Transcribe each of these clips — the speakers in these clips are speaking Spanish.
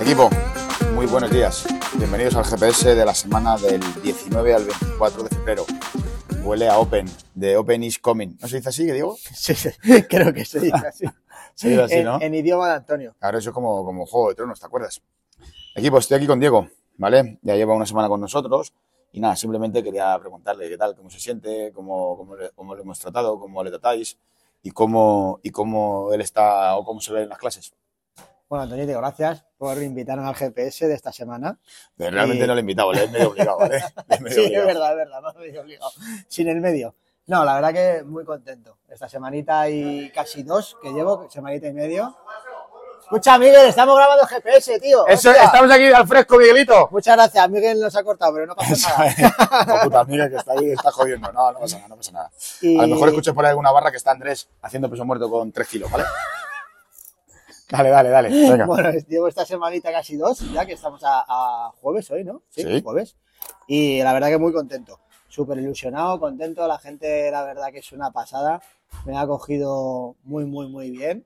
Equipo, muy buenos días. Bienvenidos al GPS de la semana del 19 al 24 de febrero. Huele a Open, de Open is Coming. ¿No se dice así, que digo? Sí, sí, creo que se dice así. Se dice así, ¿no? en idioma de Antonio. Ahora eso es como, como Juego de Tronos, ¿te acuerdas? Equipo, estoy aquí con Diego, ¿vale? Ya lleva una semana con nosotros y nada, simplemente quería preguntarle qué tal, cómo se siente, cómo, cómo, le, cómo le hemos tratado, cómo le tratáis y cómo, y cómo él está o cómo se ve en las clases. Bueno, Antonio, gracias por invitarnos al GPS de esta semana. Pero realmente Y- no le he invitado, le he medio obligado, ¿vale? Medio Sí, es verdad, es verdad, me habéis obligado. Sin el medio. No, la verdad que muy contento. Esta semanita y casi dos que llevo, semanita y medio. Escucha, Miguel, estamos grabando GPS, tío. Eso, estamos aquí al fresco, Miguelito. Muchas gracias, Miguel nos ha cortado, pero no pasa nada. No, puta, mira que está ahí, está jodiendo. No, no pasa nada, no pasa nada. Y- A lo mejor escucho por ahí alguna barra que está Andrés haciendo peso muerto con 3 kilos, ¿vale? Dale, dale, dale. Venga. Bueno, llevo esta semanita casi dos, ya que estamos a, a jueves hoy, ¿no? Sí. jueves. Y la verdad que muy contento. Súper ilusionado, contento. La gente, la verdad que es una pasada. Me ha cogido muy, muy, muy bien.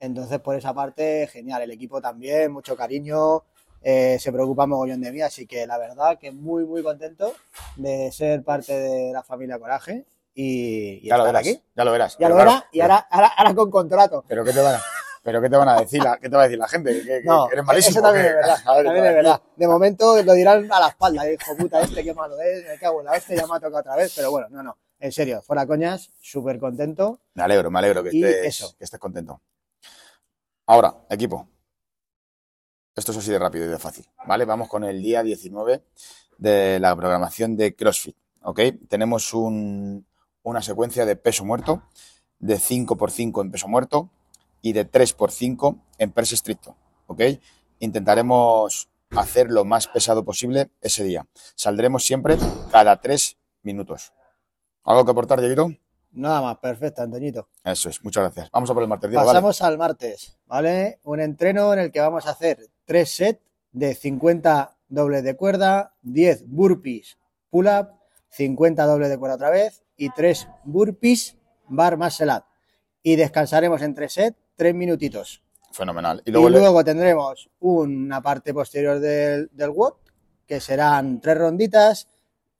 Entonces, por esa parte, genial. El equipo también, mucho cariño. eh, se preocupa mogollón de mí, así que la verdad que muy, muy contento de ser parte de la familia Coraje y, y Ya lo verás, aquí. ya lo verás. Ya lo claro, verá y ahora, ahora, ahora con contrato. Pero ¿qué te van a, pero qué te van a decir? La, ¿Qué te va a decir la gente? ¿Que, No, que eres malísimo? eso también ¿o es verdad. A ver, También es verdad. De momento lo dirán a la espalda, hijo puta, este qué malo es, me cago en la ya me ha tocado otra vez, pero bueno, no, no. En serio, fuera coñas, súper contento. Me alegro, me alegro que estés, eso. que estés contento. Ahora, equipo. Esto es así de rápido y de fácil, ¿vale? Vamos con el día 19 de la programación de CrossFit, ¿ok? Tenemos un- una secuencia de peso muerto, de 5x5 en peso muerto y de 3x5 en press estricto, ¿ok? Intentaremos hacer lo más pesado posible ese día. Saldremos siempre cada 3 minutos. ¿Algo que aportar, Dieguito? Nada más, perfecto, Antoñito. Eso es, muchas gracias. Vamos a por el martes, Diego, ¿vale? Pasamos al martes, ¿vale? Un entreno en el que vamos a hacer tres sets de 50 dobles de cuerda, 10 burpees pull-up, 50 dobles de cuerda otra vez y 3 burpees bar muscle up. Y descansaremos entre set 3 minutitos. Fenomenal. Y Y luego, luego, le- tendremos una parte posterior del, del WOD, que serán tres ronditas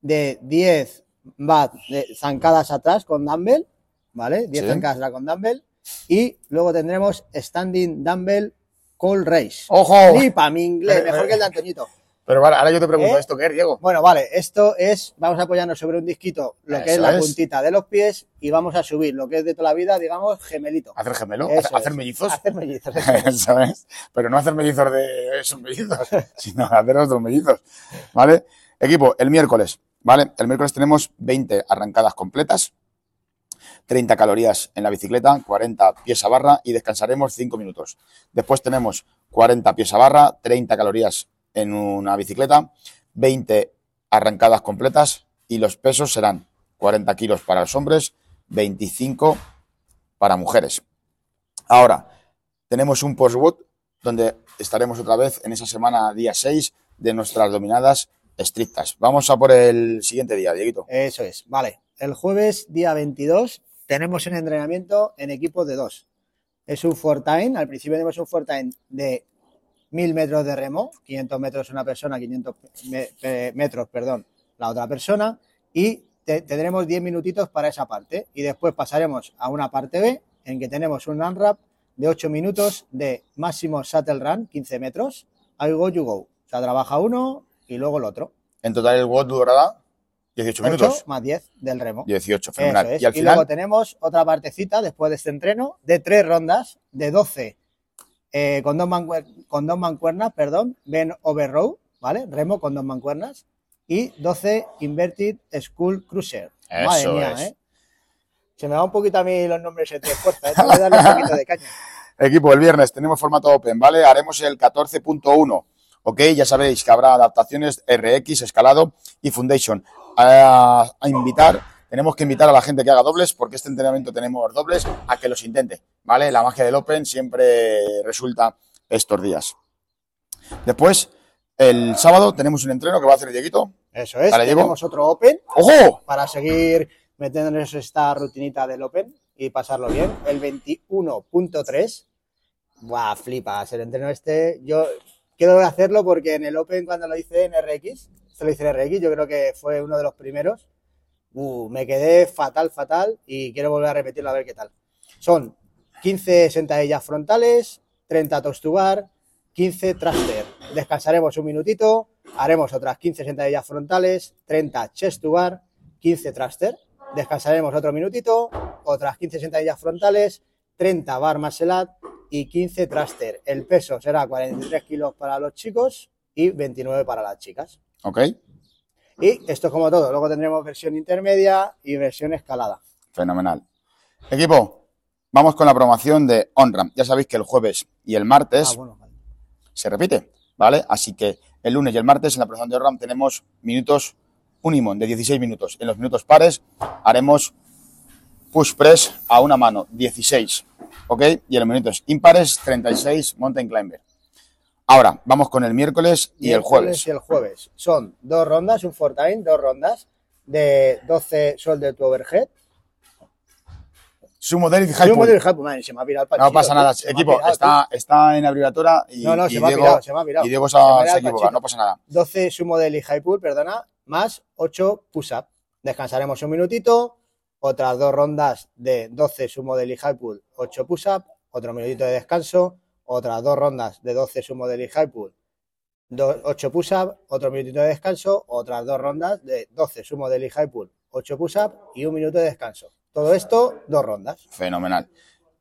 de 10 de zancadas atrás con dumbbell, ¿vale? 10 Sí. zancadas atrás con dumbbell. Y luego tendremos standing dumbbell call race. ¡Ojo! Flipa mi inglés, mejor que el de Antoñito. Pero vale, ahora yo te pregunto ¿Eh? esto, ¿qué es, Diego? Bueno, vale, esto es, vamos a apoyarnos sobre un disquito, lo que es la es. puntita de los pies, y vamos a subir lo que es de toda la vida, digamos, gemelito. ¿Hacer gemelo? Eso ¿Hacer es. mellizos? Hacer mellizos. eso es. Eso es. Pero no hacer mellizos de esos mellizos, sino hacer otros mellizos. ¿Vale? Equipo, el miércoles, ¿vale? El miércoles tenemos 20 arrancadas completas, 30 calorías en la bicicleta, 40 pies a barra y descansaremos 5 minutos. Después tenemos 40 pies a barra, 30 calorías en una bicicleta, 20 arrancadas completas y los pesos serán 40 kilos para los hombres, 25 para mujeres. Ahora, tenemos un post-work donde estaremos otra vez en esa semana día 6 de nuestras dominadas estrictas. Vamos a por el siguiente día, Dieguito. Eso es, vale. El jueves, día 22, tenemos un entrenamiento en equipo de dos. Es un time, al principio tenemos un time de 1000 metros de remo, 500 metros una persona, 500 me- eh, metros, perdón, la otra persona, y te- tendremos 10 minutitos para esa parte. Y después pasaremos a una parte B, en que tenemos un unwrap de 8 minutos de máximo shuttle run, 15 metros, I go, you go. O sea, trabaja uno y luego el otro. En total el WOD durará 18 8 minutos. más 10 del remo. 18, Eso fenomenal. es. Y al Y luego final, tenemos otra partecita después de este entreno de tres rondas de 12 eh, con, dos con dos mancuernas, perdón, Ben over row, ¿vale? Remo con dos mancuernas y 12 inverted school cruiser. Madre Eso mía, es. ¿eh? Se me va un poquito a mí los nombres entre fuerza, ¿eh? Tengo que darle un poquito de caña. equipo, el viernes tenemos formato open, ¿vale? Haremos el 14.1. Ok, ya sabéis que habrá adaptaciones RX, escalado y foundation. A, a invitar, tenemos que invitar a la gente que haga dobles, porque este entrenamiento tenemos dobles, a que los intente, ¿vale? La magia del open siempre resulta estos días. Después, el sábado tenemos un entreno que va a hacer Dieguito. Eso es, tenemos otro Open ¡Ojo! para seguir meternos esta rutinita del Open y pasarlo bien. El 21.3. Buah, flipas. El entreno este, yo quiero hacerlo porque en el Open cuando lo hice en RX, se lo hice en RX, yo creo que fue uno de los primeros. Uh, me quedé fatal, fatal y quiero volver a repetirlo a ver qué tal. Son 15 sentadillas frontales, 30 toes to bar, 15 thruster. Descansaremos un minutito, haremos otras 15 sentadillas frontales, 30 chest to bar, 15 thruster. Descansaremos otro minutito, otras 15 sentadillas frontales, 30 bar muscle up y 15 thruster. El peso será 43 kilos para los chicos y 29 para las chicas. ¿Ok? Y esto es como todo. Luego tendremos versión intermedia y versión escalada. Fenomenal. Equipo, vamos con la promoción de OnRAM. Ya sabéis que el jueves y el martes Ah, bueno, vale. se repite, ¿vale? Así que el lunes y el martes en la promoción de OnRAM tenemos minutos Unimon de 16 minutos. En los minutos pares haremos push press a una mano, 16, ¿ok? Y en los minutos impares, 36 mountain climber. Ahora, vamos con el miércoles y el Miércoles jueves. Y el jueves. Son dos rondas, un four time, dos rondas de 12 shoulder to overhead. Sumo modelo high- madre, se me ha pirado el No panchito, pasa nada, se equipo, pirado, está, está en abreviatura y, No, no, y se me ha Diego, pirado, se me ha pirado. y Diego se, Se se el equivoca, no pasa nada. 12 sumo del high pull, perdona, más 8 push-up. Descansaremos un minutito, otras dos rondas de 12 sumo del high pull, 8 push-up, otro minutito de descanso, otras dos rondas de 12 sumo del high pull, 8 push-up, otro minutito de descanso, otras dos rondas de 12 sumo del high pull, 8 push-up y un minuto de descanso. Todo esto, dos rondas. Fenomenal.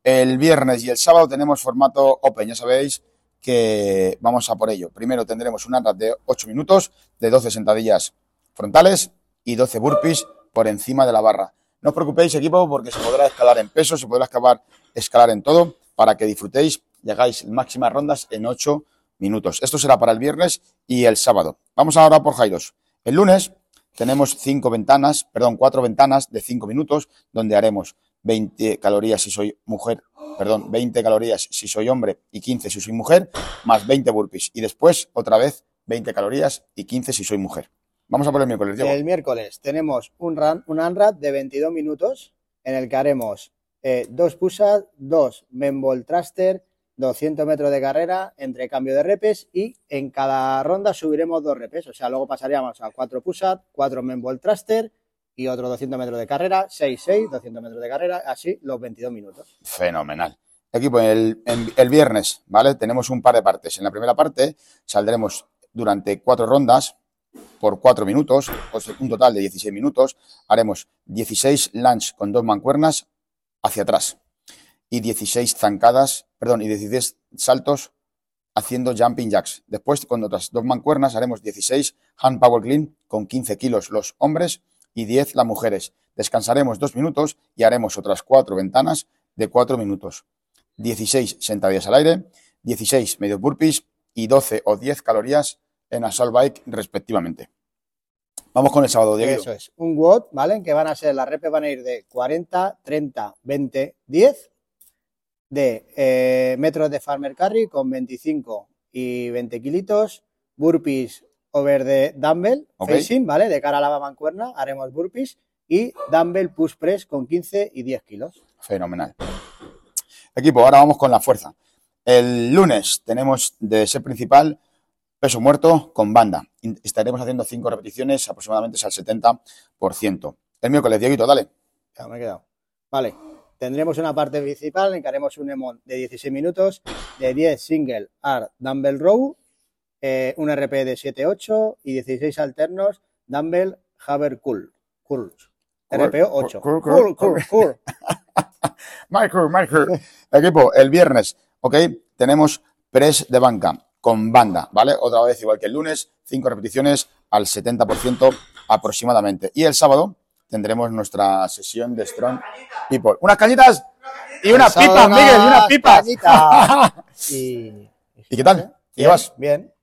El viernes y el sábado tenemos formato Open, ya sabéis que vamos a por ello. Primero tendremos un ANRAP de 8 minutos, de 12 sentadillas frontales y 12 burpees por encima de la barra. No os preocupéis, equipo, porque se podrá escalar en peso, se podrá escalar, escalar en todo, para que disfrutéis y hagáis máximas rondas en 8 minutos. Esto será para el viernes y el sábado. Vamos ahora por Jairos. El lunes tenemos cinco ventanas, perdón, cuatro ventanas de 5 minutos, donde haremos 20 calorías si soy mujer, perdón, 20 calorías si soy hombre y 15 si soy mujer, más 20 burpees. Y después, otra vez, 20 calorías y 15 si soy mujer. Vamos a por el miércoles, Diego. El miércoles tenemos un, run, un de 22 minutos en el que haremos eh, dos push-ups, dos membol thruster, 200 metros de carrera entre cambio de repes y en cada ronda subiremos dos repes. O sea, luego pasaríamos a cuatro push-ups, cuatro membol thruster y otros 200 metros de carrera, 6, 6, 200 metros de carrera, así los 22 minutos. Fenomenal. Equipo, el, viernes, ¿vale? Tenemos un par de partes. En la primera parte saldremos durante cuatro rondas por cuatro minutos, un total de 16 minutos. Haremos 16 lunge con dos mancuernas hacia atrás y 16 zancadas, perdón, y 16 saltos haciendo jumping jacks. Después, con otras dos mancuernas, haremos 16 hand power clean con 15 kilos los hombres y 10 las mujeres. Descansaremos dos minutos y haremos otras cuatro ventanas de cuatro minutos. 16 sentadillas al aire, 16 medios burpees y 12 o 10 calorías en assault bike respectivamente. Vamos con el sábado, Diego. Eso es, un WOD, ¿vale? En que van a ser, las repes van a ir de 40, 30, 20, 10, de eh, metros de farmer carry con 25 y 20 kilitos, burpees over de dumbbell, Ok. facing, ¿vale? De cara a la mancuerna, haremos burpees y dumbbell push press con 15 y 10 kilos. Fenomenal. Equipo, ahora vamos con la fuerza. El lunes tenemos de ser principal peso muerto con banda. Estaremos haciendo 5 repeticiones, aproximadamente es al 70%. El miércoles, Dieguito, dale. Ya me he quedado. Vale. Tendremos una parte principal en que haremos un EMON de 16 minutos, de 10 single ar dumbbell row, eh, un RP de 7-8 y 16 alternos dumbbell haber curl. Curls. Curl, RPO 8. curl, Curl, curl, curl, curl. Michael, Michael. Equipo, el viernes, ¿ok? Tenemos press de banca con banda, ¿vale? Otra vez, igual que el lunes, 5 repeticiones al 70% aproximadamente. Y el sábado tendremos nuestra sesión de Strong People. Unas cañitas y sábado pipas, Miguel, y unas pipas. cañitas. Y, ¿Y qué tal? ¿Y Bien, vas? Bien.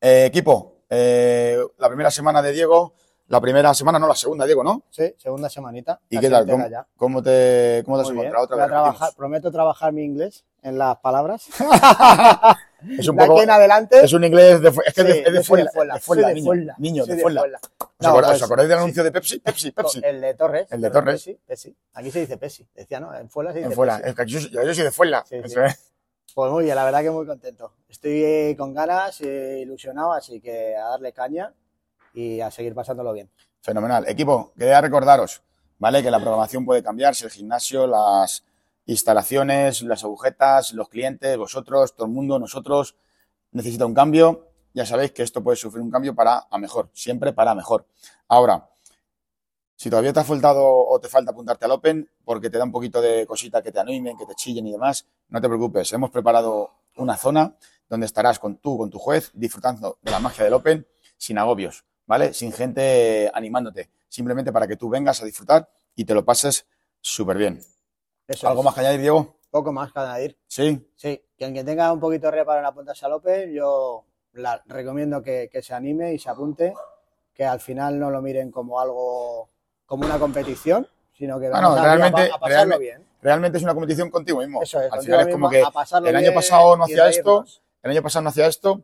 Eh, equipo, eh, la primera semana de Diego, la primera semana, no, la segunda, Diego, ¿no? Sí, segunda semanita. ¿Y qué tal? ¿Cómo, cómo te, cómo te has encontrado? Otra vez trabajar, prometo trabajar mi inglés en las palabras. Es un de poco. aquí en adelante. Es un inglés de, es que Sí, es de, Fuenla, de de niño, de Fuenla. ¿Os, No, acordáis, pues, os acordáis del sí. anuncio de Pepsi? Pepsi, Pepsi. El de Torres. El de Torres. Pepsi, Pepsi. Aquí se dice Pepsi. Decía, ¿no? En Fuenla se dice En Fuenla. Pepsi. Es que yo, soy- yo soy de Fuenla. Sí. Pues muy bien, la verdad que muy contento. Estoy eh, con ganas, eh, ilusionado, así que a darle caña y a seguir pasándolo bien. Fenomenal. Equipo, quería recordaros, ¿vale? Que la programación puede cambiarse, el gimnasio, las instalaciones, las agujetas, los clientes, vosotros, todo el mundo, nosotros, necesita un cambio. Ya sabéis que esto puede sufrir un cambio para a mejor, siempre para mejor. Ahora, si todavía te ha faltado o te falta apuntarte al Open porque te da un poquito de cosita que te animen, que te chillen y demás, no te preocupes. Hemos preparado una zona donde estarás con tú, con tu juez, disfrutando de la magia del Open sin agobios, ¿vale? Sin gente animándote. Simplemente para que tú vengas a disfrutar y te lo pases súper bien. Eso ¿Algo es. más que añadir, Diego? Poco más que añadir. Sí. Sí, quien, quien tenga un poquito de reparo en apuntarse al Open, yo la recomiendo que, que se anime y se apunte, que al final no lo miren como algo, como una competición, sino que Bueno, a, realmente- a, a pasarlo realmente- bien. Realmente es una competición contigo mismo. Eso es, Al final es como mismo, que a el año pasado no hacía esto, el año pasado no hacía esto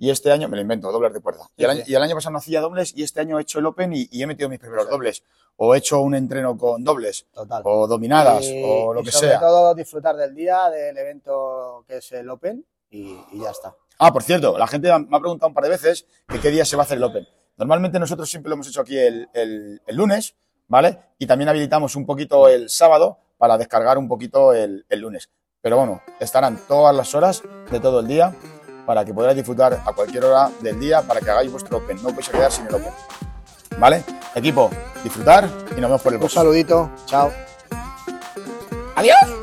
y este año me lo invento, dobles de cuerda. Y, Sí, el año, sí. y el año pasado no hacía dobles y este año he hecho el Open y, y he metido mis primeros dobles. O he hecho un entreno con dobles, Total. o dominadas, Y- o lo y que sobre sea. todo disfrutar del día, del evento que es el Open y, y ya está. Ah, por cierto, la gente me ha preguntado un par de veces que qué día se va a hacer el Open. Normalmente nosotros siempre lo hemos hecho aquí el, el- el lunes, ¿vale? Y también habilitamos un poquito el sábado para descargar un poquito el, el lunes. Pero bueno, estarán todas las horas de todo el día para que podáis disfrutar a cualquier hora del día para que hagáis vuestro Open. No vais a quedar sin el Open. ¿Vale? Equipo, disfrutar y nos vemos por el Un próximo. saludito, chao. ¡Adiós!